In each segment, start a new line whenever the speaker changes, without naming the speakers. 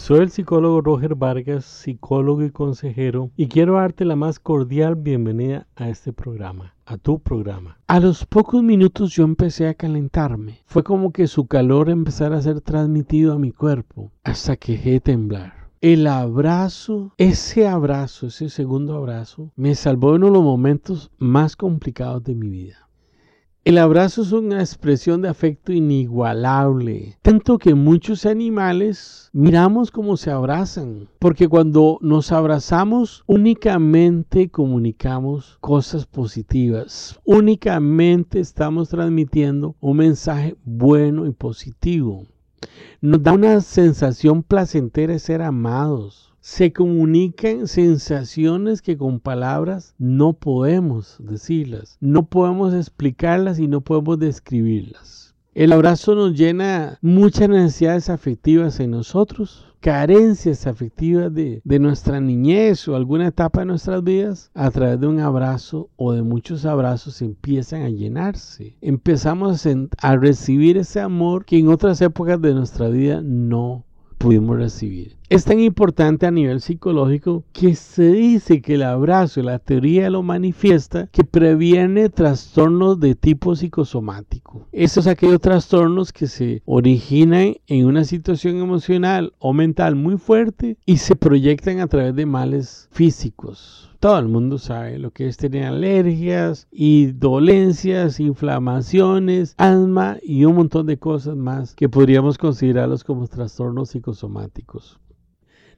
Soy el psicólogo Roger Vargas, psicólogo y consejero, y quiero darte la más cordial bienvenida a este programa, a tu programa. A los pocos minutos yo empecé a calentarme. Fue como que su calor empezara a ser transmitido a mi cuerpo, hasta que dejé de temblar. El abrazo, ese abrazo, ese segundo abrazo, me salvó en uno de los momentos más complicados de mi vida. El abrazo es una expresión de afecto inigualable, tanto que muchos animales miramos cómo se abrazan, porque cuando nos abrazamos únicamente comunicamos cosas positivas, únicamente estamos transmitiendo un mensaje bueno y positivo. Nos da una sensación placentera de ser amados se comunican sensaciones que con palabras no podemos decirlas, no podemos explicarlas y no podemos describirlas. El abrazo nos llena muchas necesidades afectivas en nosotros, carencias afectivas de, nuestra niñez o alguna etapa de nuestras vidas, a través de un abrazo o de muchos abrazos empiezan a llenarse. Empezamos a, a recibir ese amor que en otras épocas de nuestra vida no pudimos recibir. Es tan importante a nivel psicológico que se dice que el abrazo, la teoría lo manifiesta, que previene trastornos de tipo psicosomático. Estos aquellos trastornos que se originan en una situación emocional o mental muy fuerte y se proyectan a través de males físicos. Todo el mundo sabe lo que es tener alergias y dolencias, inflamaciones, asma y un montón de cosas más que podríamos considerarlos como trastornos psicosomáticos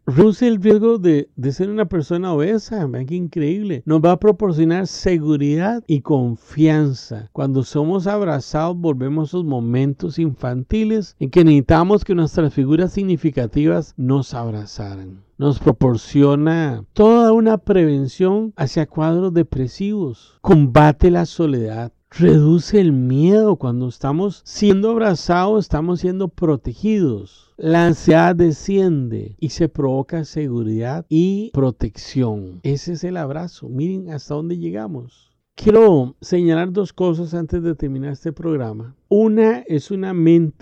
reduce el riesgo de, ser una persona obesa. Vean qué increíble. Nos va a proporcionar seguridad y confianza. Cuando somos abrazados, volvemos a esos momentos infantiles en que necesitamos que nuestras figuras significativas nos abrazaran nos proporciona toda una prevención hacia cuadros depresivos, combate la soledad, reduce el miedo cuando estamos siendo abrazados, estamos siendo protegidos. La ansiedad desciende y se provoca seguridad y protección. Ese es el abrazo. Miren hasta dónde llegamos. Quiero señalar dos cosas antes de terminar este programa. Una es una,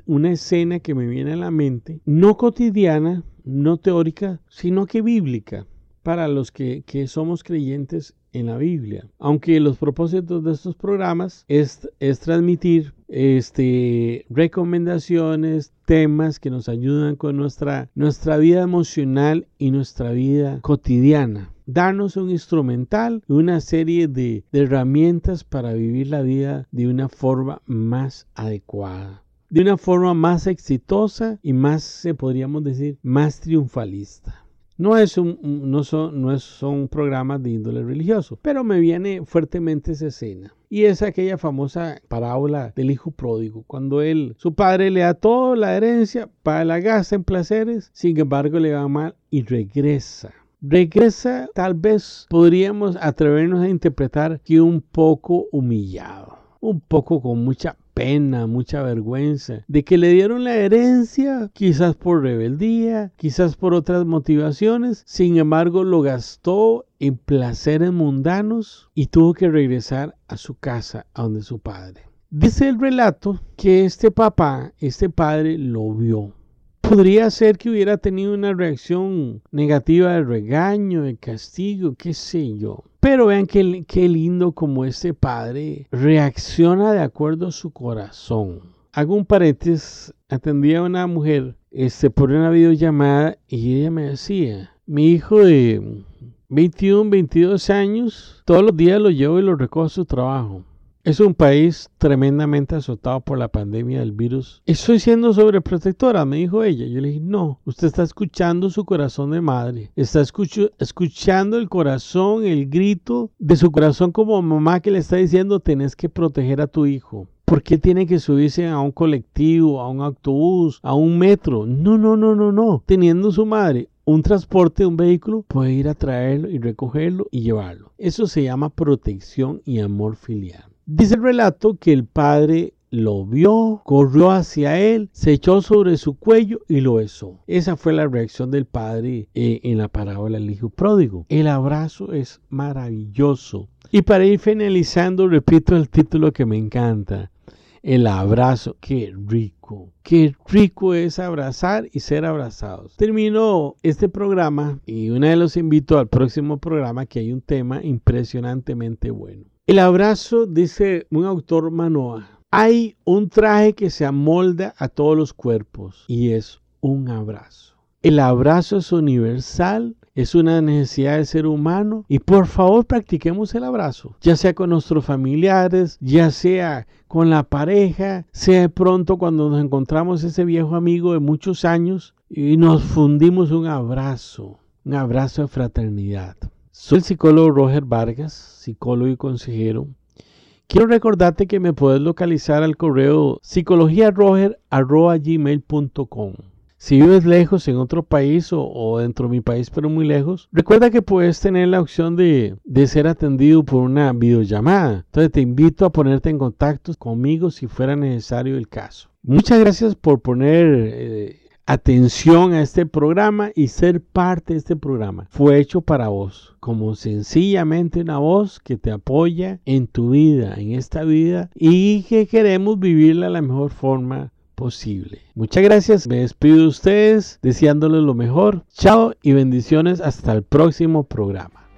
una escena que me viene a la mente, no cotidiana, no teórica, sino que bíblica para los que, que somos creyentes en la Biblia. Aunque los propósitos de estos programas es, es transmitir este, recomendaciones, temas que nos ayudan con nuestra, nuestra vida emocional y nuestra vida cotidiana. Darnos un instrumental y una serie de, de herramientas para vivir la vida de una forma más adecuada de una forma más exitosa y más, se podríamos decir, más triunfalista. No, es un, no, son, programas de índole religioso, pero me viene fuertemente esa escena. Y es aquella famosa parábola del hijo pródigo, cuando él, su padre le da toda la herencia, para la gasta en placeres, sin embargo le va mal y regresa. Regresa, tal vez podríamos atrevernos a interpretar que un poco humillado, un poco con mucha pena, mucha vergüenza de que le dieron la herencia, quizás por rebeldía, quizás por otras motivaciones, sin embargo lo gastó en placeres mundanos y tuvo que regresar a su casa, a donde su padre. Dice el relato que este papá, este padre, lo vio. Podría ser que hubiera tenido una reacción negativa de regaño, de castigo, qué sé yo. Pero vean qué, lindo como este padre reacciona de acuerdo a su corazón. Hago un paréntesis, atendía a una mujer este, por una videollamada y ella me decía, mi hijo de 21, 22 años, todos los días lo llevo y lo recojo a su trabajo. Es un país tremendamente azotado por la pandemia del virus. Estoy siendo sobreprotectora, me dijo ella. Yo le dije, no, usted está escuchando su corazón de madre. Está escuchando el corazón, el grito de su corazón como mamá que le está diciendo, tenés que proteger a tu hijo. ¿Por qué tiene que subirse a un colectivo, a un autobús, a un metro? No, no, no, no, no. Teniendo su madre un transporte, un vehículo, puede ir a traerlo y recogerlo y llevarlo. Eso se llama protección y amor filial. Dice el relato que el padre lo vio, corrió hacia él, se echó sobre su cuello y lo besó. Esa fue la reacción del padre eh, en la parábola del hijo pródigo. El abrazo es maravilloso. Y para ir finalizando, repito el título que me encanta. el abrazo. Qué rico. Qué rico es abrazar y ser abrazados. Termino este programa y una vez los invito al próximo programa que hay un tema impresionantemente bueno. El abrazo, dice un autor Manoa, hay un traje que se amolda a todos los cuerpos y es un abrazo. El abrazo es universal, es una necesidad del ser humano y por favor practiquemos el abrazo, ya sea con nuestros familiares, ya sea con la pareja, sea pronto cuando nos encontramos ese viejo amigo de muchos años y nos fundimos un abrazo, un abrazo de fraternidad. Soy el psicólogo Roger Vargas, psicólogo y consejero. Quiero recordarte que me puedes localizar al correo psicologiaroger.gmail.com si vives lejos en otro país o, dentro de mi país pero muy lejos, recuerda que puedes tener la opción de, ser atendido por una videollamada. Entonces te invito a ponerte en contacto conmigo si fuera necesario el caso. Muchas gracias por poner... Eh, atención a este programa y ser parte de este programa. Fue hecho para vos, como sencillamente una voz que te apoya en tu vida, en esta vida, y que queremos vivirla de la mejor forma posible. Muchas gracias, me despido de ustedes deseándoles lo mejor. Chao y bendiciones hasta el próximo programa.